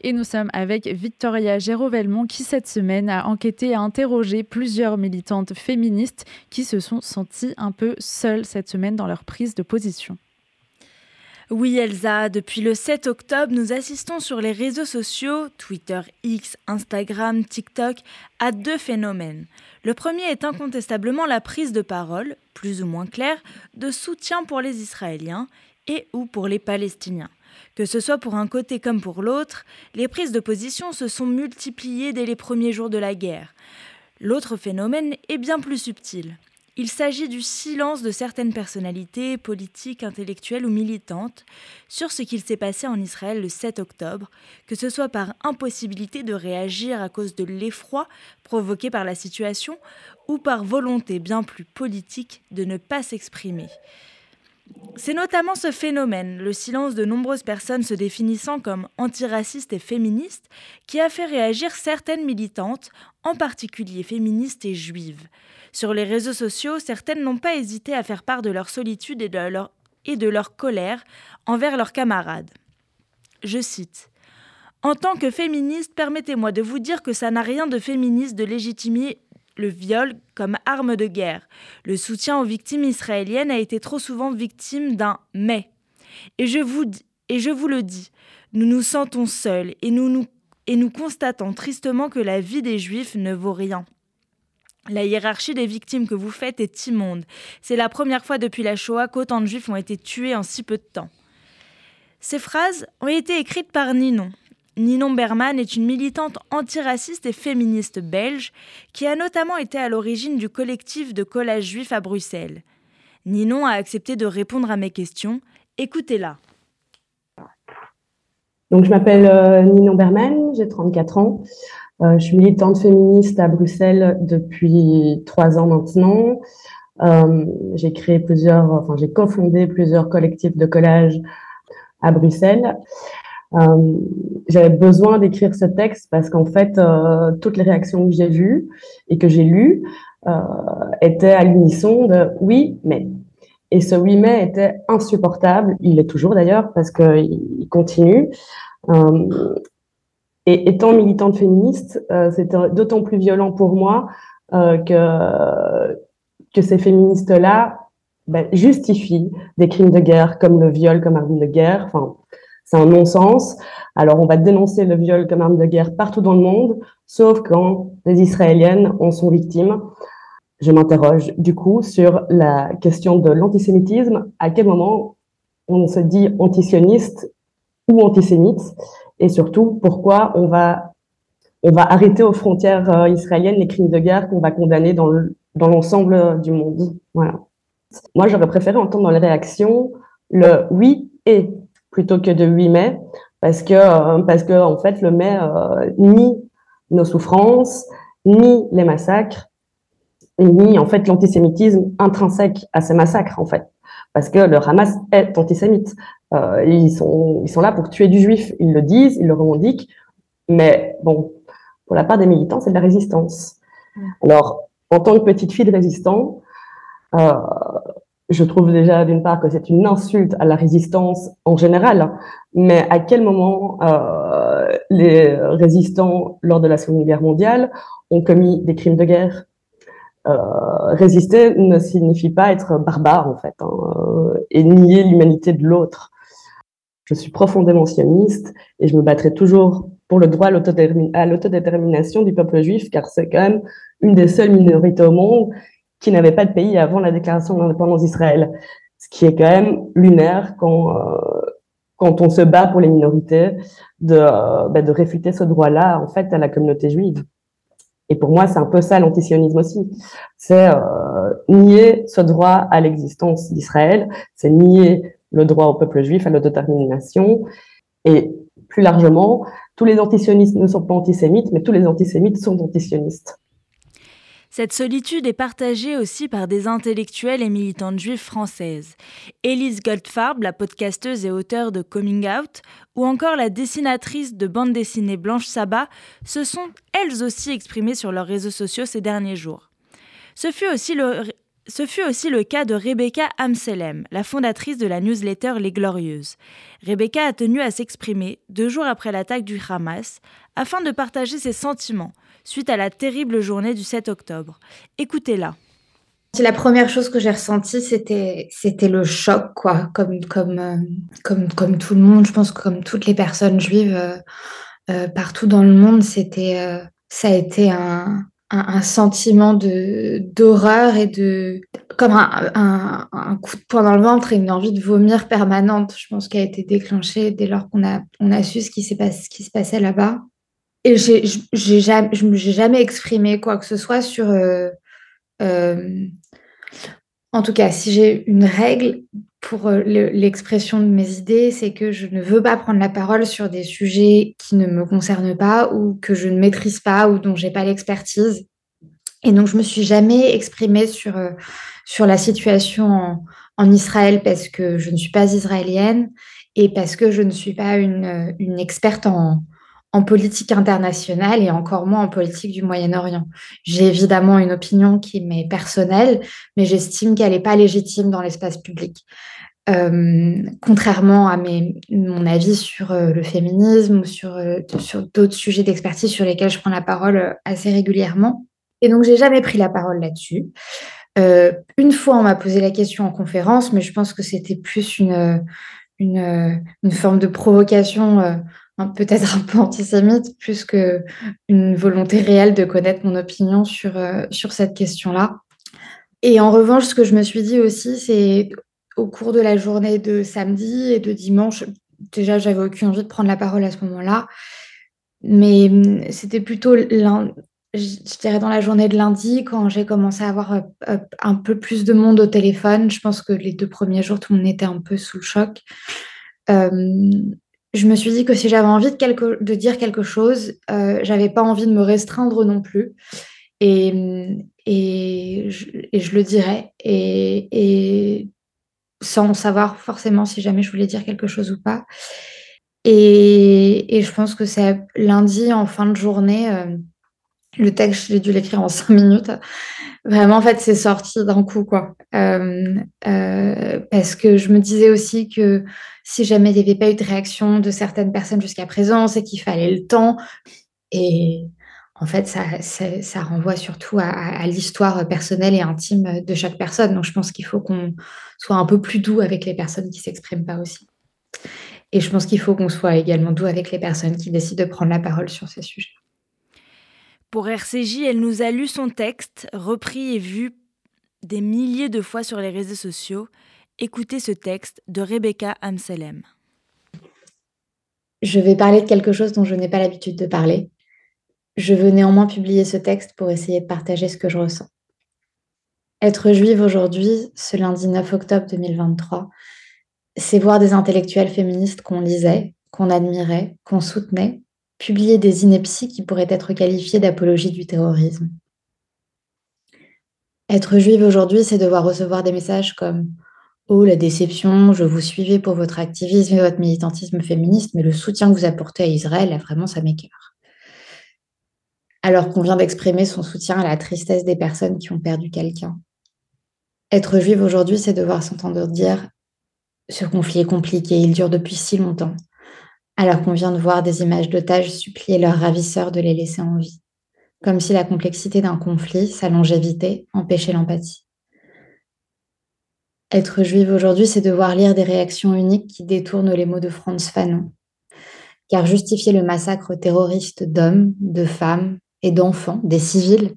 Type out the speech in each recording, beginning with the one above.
Et nous sommes avec Victoria Géraud-Velmont qui cette semaine a enquêté et interrogé plusieurs militantes féministes qui se sont senties un peu seules cette semaine dans leur prise de position. Oui Elsa, depuis le 7 octobre, nous assistons sur les réseaux sociaux, Twitter, X, Instagram, TikTok, à deux phénomènes. Le premier est incontestablement la prise de parole, plus ou moins claire, de soutien pour les Israéliens et ou pour les Palestiniens. Que ce soit pour un côté comme pour l'autre, les prises de position se sont multipliées dès les premiers jours de la guerre. L'autre phénomène est bien plus subtil. Il s'agit du silence de certaines personnalités politiques, intellectuelles ou militantes sur ce qu'il s'est passé en Israël le 7 octobre, que ce soit par impossibilité de réagir à cause de l'effroi provoqué par la situation ou par volonté bien plus politique de ne pas s'exprimer. C'est notamment ce phénomène, le silence de nombreuses personnes se définissant comme antiracistes et féministes, qui a fait réagir certaines militantes, en particulier féministes et juives. Sur les réseaux sociaux, certaines n'ont pas hésité à faire part de leur solitude et de leur, colère envers leurs camarades. Je cite En tant que féministe, permettez-moi de vous dire que ça n'a rien de féministe de légitimer le viol comme arme de guerre. Le soutien aux victimes israéliennes a été trop souvent victime d'un mais. Et je vous, le dis, nous nous sentons seuls et nous, nous, et nous constatons tristement que la vie des Juifs ne vaut rien. La hiérarchie des victimes que vous faites est immonde. C'est la première fois depuis la Shoah qu'autant de juifs ont été tués en si peu de temps. Ces phrases ont été écrites par Ninon. Ninon Berman est une militante antiraciste et féministe belge qui a notamment été à l'origine du collectif de collage juif à Bruxelles. Ninon a accepté de répondre à mes questions. Écoutez-la. Donc, je m'appelle euh, Ninon Berman, j'ai 34 ans. Euh, je suis militante féministe à Bruxelles depuis trois ans maintenant. Euh, j'ai créé plusieurs, enfin j'ai cofondé plusieurs collectifs de collage à Bruxelles. Euh, j'avais besoin d'écrire ce texte parce qu'en fait, euh, toutes les réactions que j'ai vues et que j'ai lues euh, étaient à l'unisson de oui, mais. Et ce oui, mais était insupportable. Il est toujours d'ailleurs parce qu'il continue. Et étant militante féministe, c'était d'autant plus violent pour moi que, que ces féministes-là ben, justifient des crimes de guerre comme le viol comme arme de guerre. C'est un non-sens. Alors, on va dénoncer le viol comme arme de guerre partout dans le monde, sauf quand les Israéliennes en sont victimes. Je m'interroge du coup sur la question de l'antisémitisme. À quel moment on se dit antisioniste ou antisémite? Et surtout pourquoi on va on va arrêter aux frontières euh, israéliennes les crimes de guerre qu'on va condamner dans le, dans l'ensemble du monde? Voilà. Moi, j'aurais préféré entendre dans les réactions le oui et plutôt que de oui mais parce que euh, parce que en fait le mais euh, ni nos souffrances ni les massacres ni en fait l'antisémitisme intrinsèque à ces massacres en fait parce que le Hamas est antisémite. Euh, ils, sont, ils sont là pour tuer du juif, ils le disent, ils le revendiquent, mais bon, pour la part des militants, c'est de la résistance. Alors, en tant que petite fille de résistant, euh, je trouve déjà d'une part que c'est une insulte à la résistance en général, mais à quel moment euh, les résistants lors de la Seconde Guerre mondiale ont commis des crimes de guerre? Euh, résister ne signifie pas être barbare en fait hein, euh, et nier l'humanité de l'autre. Je suis profondément sioniste et je me battrai toujours pour le droit à l'autodétermination du peuple juif car c'est quand même une des seules minorités au monde qui n'avait pas de pays avant la déclaration d'indépendance d'Israël. Ce qui est quand même lunaire quand, euh, quand on se bat pour les minorités de, euh, bah, de réfuter ce droit-là en fait à la communauté juive. Et pour moi, c'est un peu ça l'antisionisme aussi. C'est euh, nier ce droit à l'existence d'Israël, c'est nier le droit au peuple juif à l'autodétermination. Et plus largement, tous les antisionistes ne sont pas antisémites, mais tous les antisémites sont antisionistes. Cette solitude est partagée aussi par des intellectuels et militantes juives françaises. Élise Goldfarb, la podcasteuse et auteure de Coming Out, ou encore la dessinatrice de bande dessinée Blanche Sabat, se sont elles aussi exprimées sur leurs réseaux sociaux ces derniers jours. Ce fut aussi le, fut aussi le cas de Rebecca Amselem, la fondatrice de la newsletter Les Glorieuses. Rebecca a tenu à s'exprimer deux jours après l'attaque du Hamas afin de partager ses sentiments suite à la terrible journée du 7 octobre. Écoutez-la. La première chose que j'ai ressentie, c'était, c'était le choc, quoi. Comme, comme, euh, comme, comme tout le monde, je pense que comme toutes les personnes juives euh, euh, partout dans le monde, c'était, ça a été un, sentiment de d'horreur et de comme un, coup de poing dans le ventre et une envie de vomir permanente. Je pense qu'elle a été déclenchée dès lors qu'on a on a su ce qui ce qui se passait là-bas. Et j'ai j'ai jamais j'ai jamais exprimé quoi que ce soit sur euh, euh, en tout cas, si j'ai une règle pour euh, l'expression de mes idées, c'est que je ne veux pas prendre la parole sur des sujets qui ne me concernent pas ou que je ne maîtrise pas ou dont j'ai pas l'expertise. Et donc, je me suis jamais exprimée sur, sur la situation en, en, Israël parce que je ne suis pas israélienne et parce que je ne suis pas une, une experte en, en politique internationale et encore moins en politique du Moyen-Orient. J'ai évidemment une opinion qui m'est personnelle, mais j'estime qu'elle n'est pas légitime dans l'espace public. Euh, contrairement à mon avis sur euh, le féminisme ou sur, euh, sur d'autres sujets d'expertise sur lesquels je prends la parole assez régulièrement. Et donc, j'ai jamais pris la parole là-dessus. une fois, on m'a posé la question en conférence, mais je pense que c'était plus une, forme de provocation peut-être un peu antisémite plus qu'une volonté réelle de connaître mon opinion sur, euh, sur cette question-là. Et en revanche, ce que je me suis dit aussi, c'est au cours de la journée de samedi et de dimanche, déjà, j'avais aucune envie de prendre la parole à ce moment-là, mais hum, c'était plutôt, je dirais, dans la journée de lundi, quand j'ai commencé à avoir euh, un peu plus de monde au téléphone. Je pense que les deux premiers jours, tout le monde était un peu sous le choc. Euh, je me suis dit que si j'avais envie de, dire quelque chose, euh, j'avais pas envie de me restreindre non plus. Et, et, je, le dirais. Et, sans savoir forcément si jamais je voulais dire quelque chose ou pas. Et, je pense que c'est lundi, en fin de journée, euh, le texte, j'ai dû l'écrire en cinq minutes. Vraiment, en fait, c'est sorti d'un coup, quoi. Euh, euh, parce que je me disais aussi que si jamais il n'y avait pas eu de réaction de certaines personnes jusqu'à présent, c'est qu'il fallait le temps. Et en fait, ça, ça, renvoie surtout à, l'histoire personnelle et intime de chaque personne. Donc, je pense qu'il faut qu'on soit un peu plus doux avec les personnes qui s'expriment pas aussi. Et je pense qu'il faut qu'on soit également doux avec les personnes qui décident de prendre la parole sur ces sujets. Pour RCJ, elle nous a lu son texte, repris et vu des milliers de fois sur les réseaux sociaux. Écoutez ce texte de Rebecca Amselem. Je vais parler de quelque chose dont je n'ai pas l'habitude de parler. Je veux néanmoins publier ce texte pour essayer de partager ce que je ressens. Être juive aujourd'hui, ce lundi 9 octobre 2023, c'est voir des intellectuels féministes qu'on lisait, qu'on admirait, qu'on soutenait, publier des inepties qui pourraient être qualifiées d'apologie du terrorisme. Être juive aujourd'hui, c'est devoir recevoir des messages comme Oh, la déception, je vous suivais pour votre activisme et votre militantisme féministe, mais le soutien que vous apportez à Israël, a vraiment, ça m'écœure. Alors qu'on vient d'exprimer son soutien à la tristesse des personnes qui ont perdu quelqu'un. Être juive aujourd'hui, c'est devoir s'entendre dire Ce conflit est compliqué, il dure depuis si longtemps alors qu'on vient de voir des images d'otages supplier leurs ravisseurs de les laisser en vie, comme si la complexité d'un conflit, sa longévité, empêchait l'empathie. Être juive aujourd'hui, c'est devoir lire des réactions uniques qui détournent les mots de Franz Fanon. Car justifier le massacre terroriste d'hommes, de femmes et d'enfants, des civils,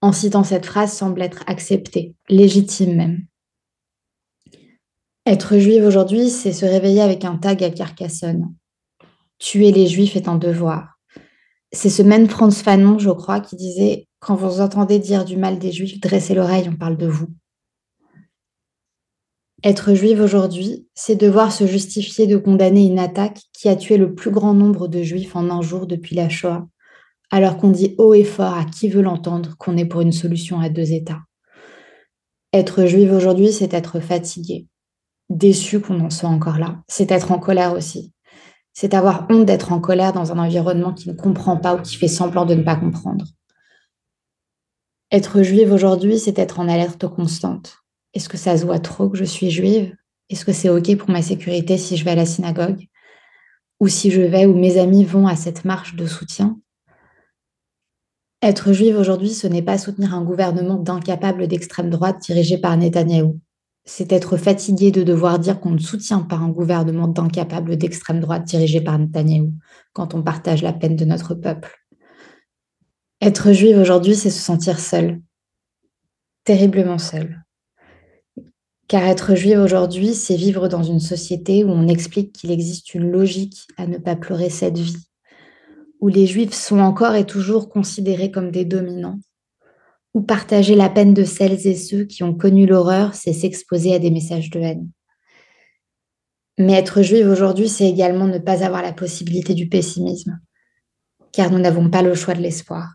en citant cette phrase semble être accepté, légitime même. Être juive aujourd'hui, c'est se réveiller avec un tag à Carcassonne. Tuer les juifs est un devoir. C'est ce même Franz Fanon, je crois, qui disait Quand vous entendez dire du mal des juifs, dressez l'oreille, on parle de vous. Être juive aujourd'hui, c'est devoir se justifier de condamner une attaque qui a tué le plus grand nombre de juifs en un jour depuis la Shoah, alors qu'on dit haut et fort à qui veut l'entendre qu'on est pour une solution à deux États. Être juive aujourd'hui, c'est être fatigué, déçu qu'on en soit encore là. C'est être en colère aussi. C'est avoir honte d'être en colère dans un environnement qui ne comprend pas ou qui fait semblant de ne pas comprendre. Être juive aujourd'hui, c'est être en alerte constante. Est-ce que ça se voit trop que je suis juive? Est-ce que c'est OK pour ma sécurité si je vais à la synagogue? Ou si je vais ou mes amis vont à cette marche de soutien? Être juive aujourd'hui, ce n'est pas soutenir un gouvernement d'incapables d'extrême droite dirigé par Netanyahou. C'est être fatigué de devoir dire qu'on ne soutient pas un gouvernement d'incapables d'extrême droite dirigé par Netanyahou quand on partage la peine de notre peuple. Être juive aujourd'hui, c'est se sentir seule, terriblement seule. Car être juive aujourd'hui, c'est vivre dans une société où on explique qu'il existe une logique à ne pas pleurer cette vie, où les juifs sont encore et toujours considérés comme des dominants, où partager la peine de celles et ceux qui ont connu l'horreur, c'est s'exposer à des messages de haine. Mais être juive aujourd'hui, c'est également ne pas avoir la possibilité du pessimisme, car nous n'avons pas le choix de l'espoir.